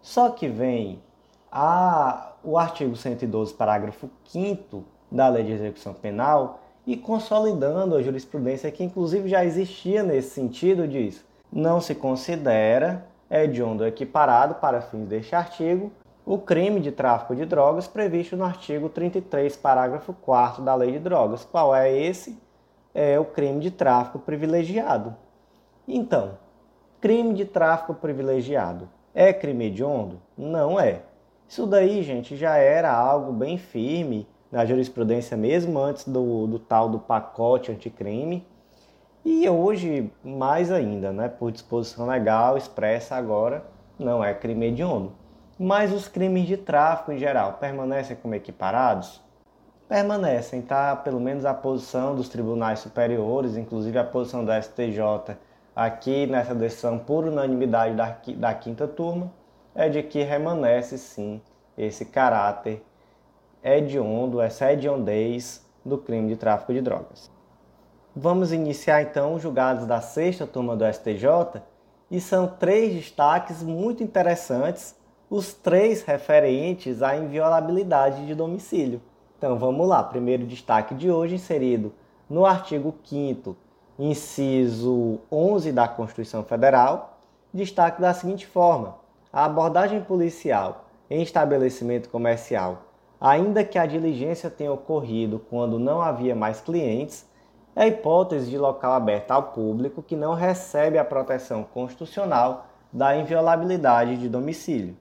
S1: Só que vem a, o artigo 112, parágrafo 5 da Lei de Execução Penal e consolidando a jurisprudência que inclusive já existia nesse sentido, diz: não se considera hediondo equiparado para fins deste artigo o crime de tráfico de drogas previsto no artigo 33, parágrafo 4 da Lei de Drogas. Qual é esse? É o crime de tráfico privilegiado. Então, crime de tráfico privilegiado é crime hediondo? Não é. Isso daí, gente, já era algo bem firme na jurisprudência mesmo antes do, do tal do pacote anticrime. E hoje, mais ainda, né, por disposição legal expressa agora, não é crime hediondo. Mas os crimes de tráfico em geral permanecem como equiparados? Permanecem, tá? Pelo menos a posição dos tribunais superiores, inclusive a posição da STJ aqui nessa decisão por unanimidade da, da quinta turma, é de que permanece sim esse caráter hediondo, essa hediondez do crime de tráfico de drogas. Vamos iniciar então os julgados da sexta turma do STJ e são três destaques muito interessantes, os três referentes à inviolabilidade de domicílio. Então vamos lá, primeiro destaque de hoje inserido no artigo 5 inciso 11 da Constituição Federal, destaque da seguinte forma: a abordagem policial em estabelecimento comercial, ainda que a diligência tenha ocorrido quando não havia mais clientes, é hipótese de local aberto ao público que não recebe a proteção constitucional da inviolabilidade de domicílio.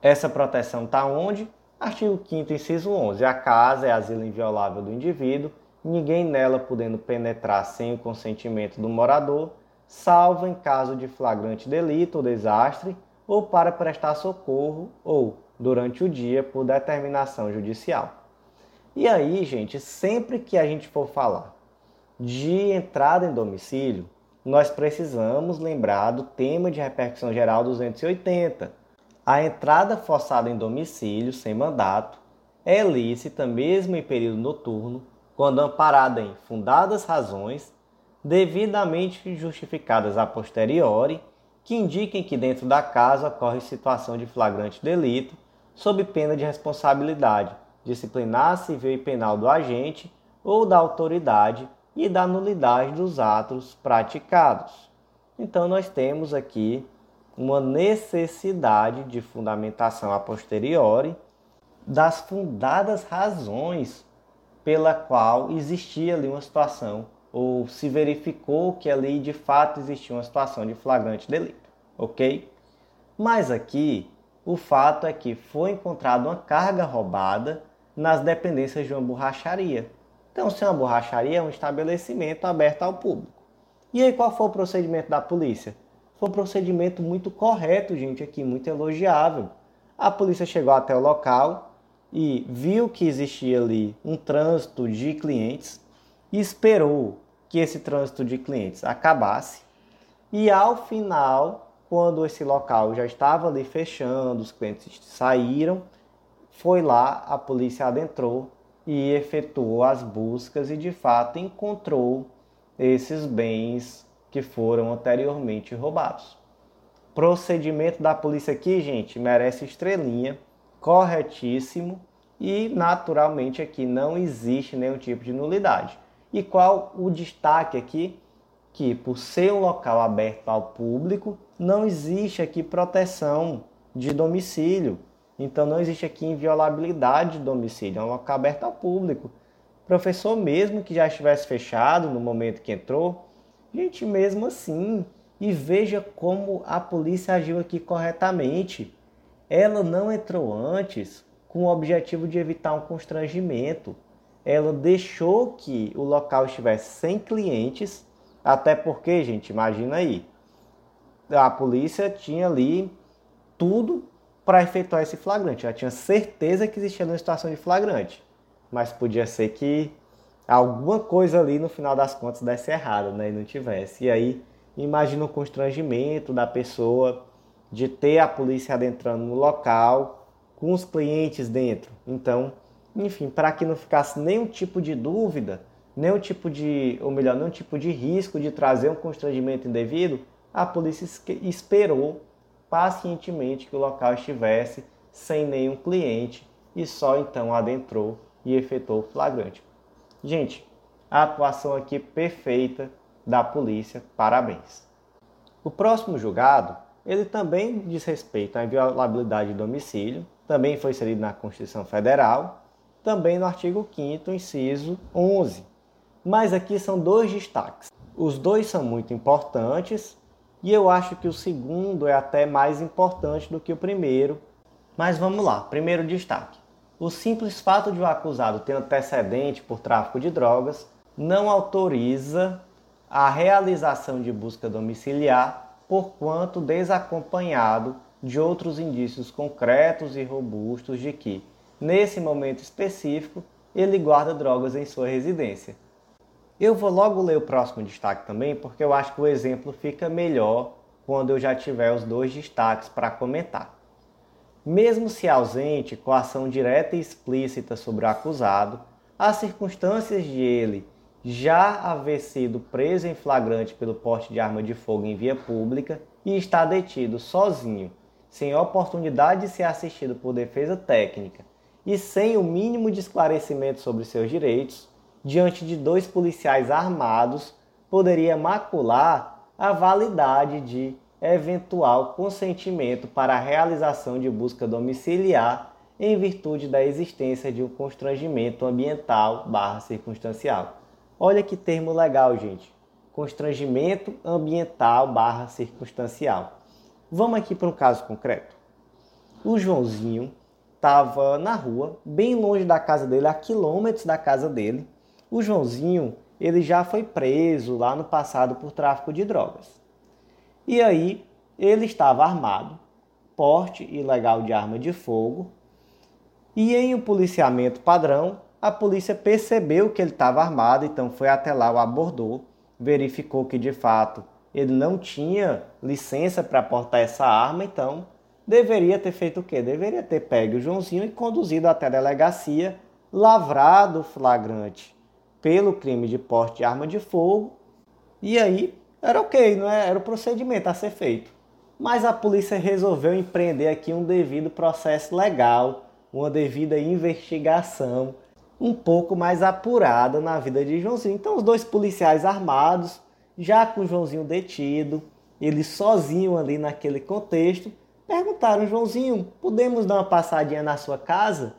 S1: Essa proteção está onde? Artigo 5 inciso 11. A casa é asilo inviolável do indivíduo ninguém nela podendo penetrar sem o consentimento do morador, salvo em caso de flagrante delito ou desastre, ou para prestar socorro, ou durante o dia por determinação judicial. E aí, gente, sempre que a gente for falar de entrada em domicílio, nós precisamos lembrar do tema de repercussão geral 280. A entrada forçada em domicílio sem mandato é lícita mesmo em período noturno quando amparada em fundadas razões, devidamente justificadas a posteriori, que indiquem que dentro da casa ocorre situação de flagrante delito, sob pena de responsabilidade disciplinar civil e penal do agente ou da autoridade e da nulidade dos atos praticados. Então, nós temos aqui uma necessidade de fundamentação a posteriori das fundadas razões pela qual existia ali uma situação ou se verificou que ali de fato existia uma situação de flagrante delito, ok? Mas aqui o fato é que foi encontrada uma carga roubada nas dependências de uma borracharia. Então, se é uma borracharia, é um estabelecimento aberto ao público. E aí, qual foi o procedimento da polícia? Foi um procedimento muito correto, gente, aqui, muito elogiável. A polícia chegou até o local, e viu que existia ali um trânsito de clientes e esperou que esse trânsito de clientes acabasse. E ao final, quando esse local já estava ali fechando, os clientes saíram, foi lá, a polícia adentrou e efetuou as buscas e de fato encontrou esses bens que foram anteriormente roubados. Procedimento da polícia aqui, gente, merece estrelinha corretíssimo e naturalmente aqui não existe nenhum tipo de nulidade. E qual o destaque aqui? Que por ser um local aberto ao público, não existe aqui proteção de domicílio. Então não existe aqui inviolabilidade de domicílio, é um local aberto ao público. Professor mesmo que já estivesse fechado no momento que entrou, gente, mesmo assim, e veja como a polícia agiu aqui corretamente ela não entrou antes com o objetivo de evitar um constrangimento. Ela deixou que o local estivesse sem clientes, até porque, gente, imagina aí, a polícia tinha ali tudo para efetuar esse flagrante. Ela tinha certeza que existia uma situação de flagrante, mas podia ser que alguma coisa ali no final das contas desse errado, né, e não tivesse. E aí, imagina o constrangimento da pessoa de ter a polícia adentrando no local com os clientes dentro. Então, enfim, para que não ficasse nenhum tipo de dúvida, nenhum tipo de, ou melhor, nenhum tipo de risco de trazer um constrangimento indevido, a polícia esperou pacientemente que o local estivesse sem nenhum cliente e só então adentrou e efetuou o flagrante. Gente, a atuação aqui perfeita da polícia, parabéns. O próximo julgado ele também diz respeito à inviolabilidade de domicílio, também foi inserido na Constituição Federal, também no artigo 5 inciso 11. Mas aqui são dois destaques. Os dois são muito importantes e eu acho que o segundo é até mais importante do que o primeiro. Mas vamos lá, primeiro destaque. O simples fato de o acusado ter antecedente por tráfico de drogas não autoriza a realização de busca domiciliar, porquanto desacompanhado de outros indícios concretos e robustos de que, nesse momento específico, ele guarda drogas em sua residência. Eu vou logo ler o próximo destaque também, porque eu acho que o exemplo fica melhor quando eu já tiver os dois destaques para comentar. Mesmo se ausente coação direta e explícita sobre o acusado, as circunstâncias de ele já haver sido preso em flagrante pelo porte de arma de fogo em via pública e estar detido sozinho sem oportunidade de ser assistido por defesa técnica e sem o mínimo de esclarecimento sobre seus direitos, diante de dois policiais armados, poderia macular a validade de eventual consentimento para a realização de busca domiciliar em virtude da existência de um constrangimento ambiental barra circunstancial. Olha que termo legal, gente. Constrangimento ambiental barra circunstancial. Vamos aqui para um caso concreto. O Joãozinho estava na rua, bem longe da casa dele, a quilômetros da casa dele. O Joãozinho, ele já foi preso lá no passado por tráfico de drogas. E aí, ele estava armado, porte ilegal de arma de fogo, e em um policiamento padrão, a polícia percebeu que ele estava armado, então foi até lá, o abordou, verificou que de fato ele não tinha licença para portar essa arma, então deveria ter feito o quê? Deveria ter pego o Joãozinho e conduzido até a delegacia, lavrado o flagrante pelo crime de porte de arma de fogo, e aí era ok, não é? era o procedimento a ser feito. Mas a polícia resolveu empreender aqui um devido processo legal, uma devida investigação um pouco mais apurada na vida de Joãozinho. Então, os dois policiais armados já com Joãozinho detido, ele sozinho ali naquele contexto, perguntaram: Joãozinho, podemos dar uma passadinha na sua casa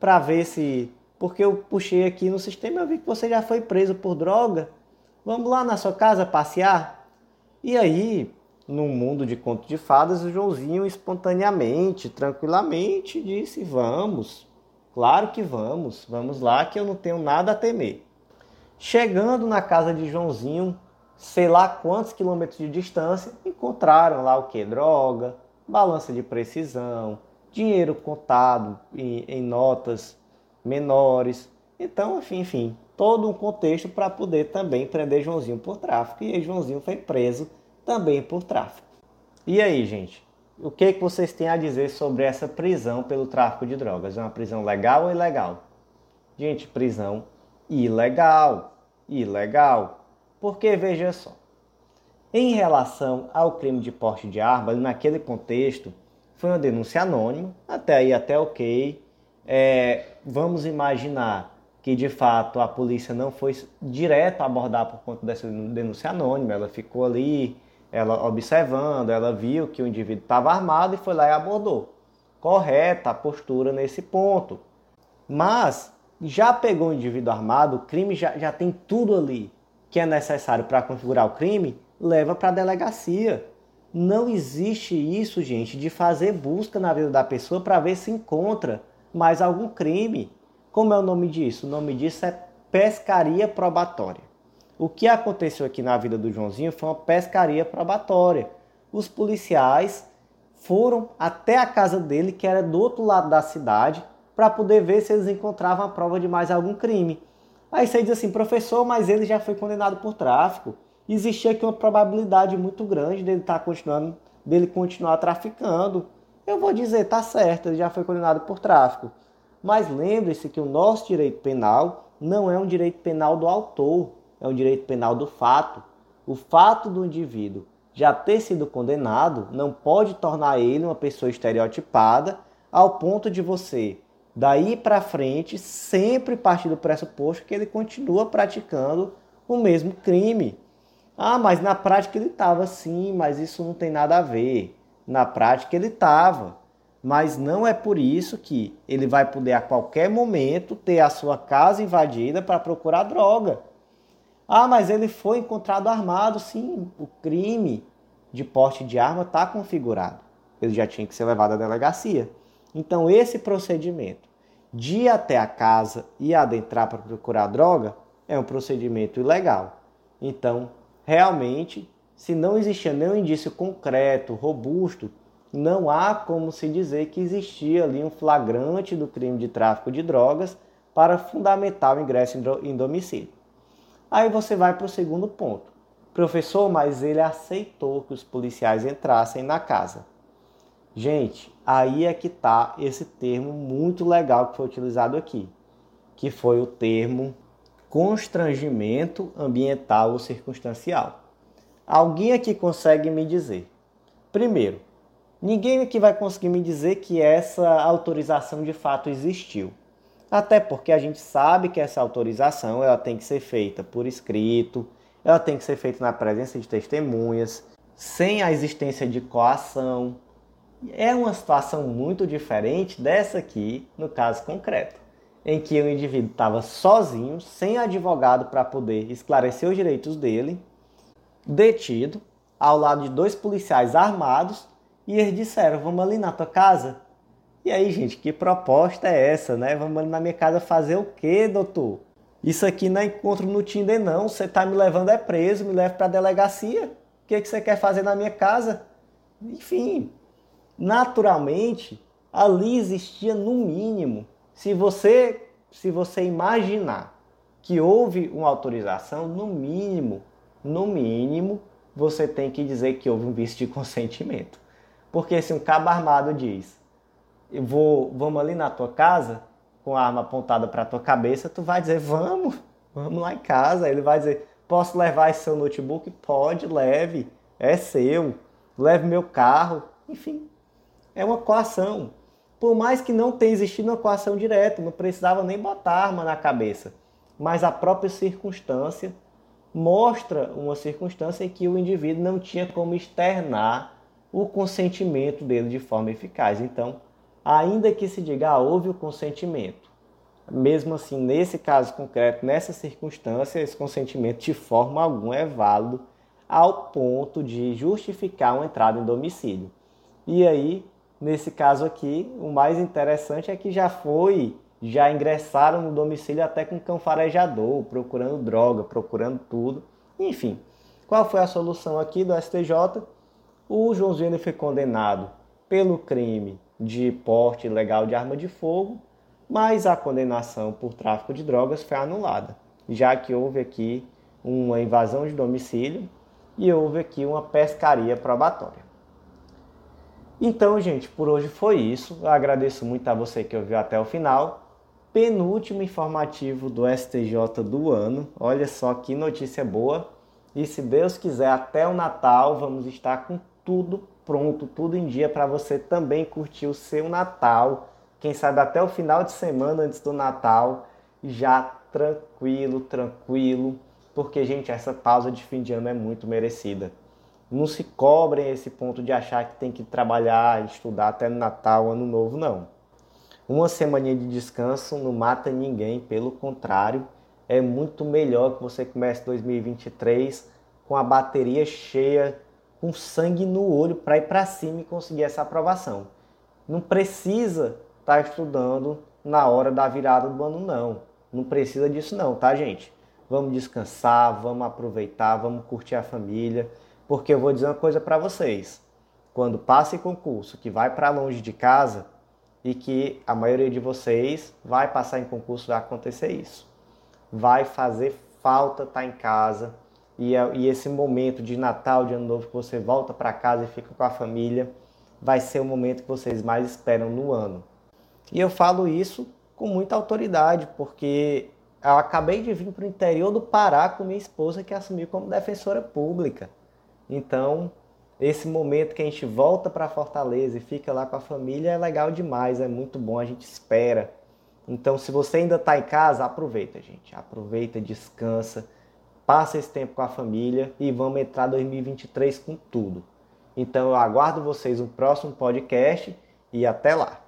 S1: para ver se. Porque eu puxei aqui no sistema e vi que você já foi preso por droga. Vamos lá na sua casa passear? E aí, no mundo de conto de fadas, o Joãozinho espontaneamente, tranquilamente disse: Vamos, claro que vamos, vamos lá que eu não tenho nada a temer. Chegando na casa de Joãozinho, sei lá quantos quilômetros de distância, encontraram lá o que? Droga, balança de precisão, dinheiro contado em, em notas menores. Então, enfim, enfim, todo um contexto para poder também prender Joãozinho por tráfico. E Joãozinho foi preso também por tráfico. E aí, gente? O que, que vocês têm a dizer sobre essa prisão pelo tráfico de drogas? É uma prisão legal ou ilegal? Gente, prisão ilegal. Ilegal. Porque veja só, em relação ao crime de porte de arma, naquele contexto, foi uma denúncia anônima, até aí até ok. É, vamos imaginar que de fato a polícia não foi direto abordar por conta dessa denúncia anônima, ela ficou ali, ela observando, ela viu que o indivíduo estava armado e foi lá e abordou. Correta a postura nesse ponto. Mas já pegou o indivíduo armado, o crime já, já tem tudo ali que é necessário para configurar o crime, leva para a delegacia. Não existe isso, gente, de fazer busca na vida da pessoa para ver se encontra mais algum crime. Como é o nome disso? O nome disso é pescaria probatória. O que aconteceu aqui na vida do Joãozinho foi uma pescaria probatória. Os policiais foram até a casa dele, que era do outro lado da cidade, para poder ver se eles encontravam a prova de mais algum crime. Aí você diz assim, professor, mas ele já foi condenado por tráfico. Existia aqui uma probabilidade muito grande dele estar tá continuando, dele continuar traficando. Eu vou dizer, tá certo, ele já foi condenado por tráfico. Mas lembre-se que o nosso direito penal não é um direito penal do autor, é um direito penal do fato. O fato do indivíduo já ter sido condenado não pode tornar ele uma pessoa estereotipada ao ponto de você Daí para frente, sempre partir do pressuposto que ele continua praticando o mesmo crime. Ah, mas na prática ele estava sim, mas isso não tem nada a ver. Na prática ele estava, mas não é por isso que ele vai poder a qualquer momento ter a sua casa invadida para procurar droga. Ah, mas ele foi encontrado armado, sim, o crime de porte de arma está configurado. Ele já tinha que ser levado à delegacia. Então, esse procedimento de ir até a casa e adentrar para procurar droga é um procedimento ilegal. Então, realmente, se não existia nenhum indício concreto, robusto, não há como se dizer que existia ali um flagrante do crime de tráfico de drogas para fundamentar o ingresso em domicílio. Aí você vai para o segundo ponto. Professor, mas ele aceitou que os policiais entrassem na casa. Gente, aí é que está esse termo muito legal que foi utilizado aqui, que foi o termo constrangimento ambiental ou circunstancial. Alguém aqui consegue me dizer? Primeiro, ninguém aqui vai conseguir me dizer que essa autorização de fato existiu. Até porque a gente sabe que essa autorização ela tem que ser feita por escrito, ela tem que ser feita na presença de testemunhas, sem a existência de coação, é uma situação muito diferente dessa aqui, no caso concreto, em que o indivíduo estava sozinho, sem advogado para poder esclarecer os direitos dele, detido, ao lado de dois policiais armados, e eles disseram: Vamos ali na tua casa? E aí, gente, que proposta é essa, né? Vamos ali na minha casa fazer o quê, doutor? Isso aqui não é encontro no Tinder, não. Você tá me levando é preso, me leva para a delegacia. O que, que você quer fazer na minha casa? Enfim, naturalmente, ali existia no mínimo, se você se você imaginar que houve uma autorização, no mínimo, no mínimo, você tem que dizer que houve um vício de consentimento. Porque se um cabo armado diz, eu vou, vamos ali na tua casa, com a arma apontada para a tua cabeça, tu vai dizer, vamos, vamos lá em casa. Ele vai dizer, posso levar esse seu notebook? Pode, leve, é seu, leve meu carro, enfim, é uma coação. Por mais que não tenha existido uma coação direta, não precisava nem botar arma na cabeça. Mas a própria circunstância mostra uma circunstância em que o indivíduo não tinha como externar o consentimento dele de forma eficaz. Então, ainda que se diga, ah, houve o consentimento, mesmo assim, nesse caso concreto, nessa circunstância, esse consentimento de forma alguma é válido ao ponto de justificar uma entrada em domicílio. E aí, Nesse caso aqui, o mais interessante é que já foi, já ingressaram no domicílio até com cão farejador, procurando droga, procurando tudo. Enfim, qual foi a solução aqui do STJ? O Joãozinho foi condenado pelo crime de porte ilegal de arma de fogo, mas a condenação por tráfico de drogas foi anulada, já que houve aqui uma invasão de domicílio e houve aqui uma pescaria probatória. Então, gente, por hoje foi isso. Eu agradeço muito a você que ouviu até o final. Penúltimo informativo do STJ do ano. Olha só que notícia boa. E se Deus quiser, até o Natal vamos estar com tudo pronto, tudo em dia para você também curtir o seu Natal. Quem sabe até o final de semana antes do Natal, já tranquilo, tranquilo, porque gente, essa pausa de fim de ano é muito merecida não se cobrem esse ponto de achar que tem que trabalhar, estudar até Natal, Ano Novo, não. Uma semana de descanso não mata ninguém, pelo contrário, é muito melhor que você comece 2023 com a bateria cheia, com sangue no olho para ir para cima e conseguir essa aprovação. Não precisa estar tá estudando na hora da virada do ano, não. Não precisa disso, não, tá, gente? Vamos descansar, vamos aproveitar, vamos curtir a família porque eu vou dizer uma coisa para vocês. Quando passa em concurso que vai para longe de casa e que a maioria de vocês vai passar em concurso, vai acontecer isso. Vai fazer falta estar tá em casa e, é, e esse momento de Natal, de Ano Novo, que você volta para casa e fica com a família, vai ser o momento que vocês mais esperam no ano. E eu falo isso com muita autoridade, porque eu acabei de vir para o interior do Pará com minha esposa que assumiu como defensora pública. Então, esse momento que a gente volta para Fortaleza e fica lá com a família é legal demais, é muito bom, a gente espera. Então, se você ainda está em casa, aproveita, gente. Aproveita, descansa, passa esse tempo com a família e vamos entrar 2023 com tudo. Então eu aguardo vocês no próximo podcast e até lá.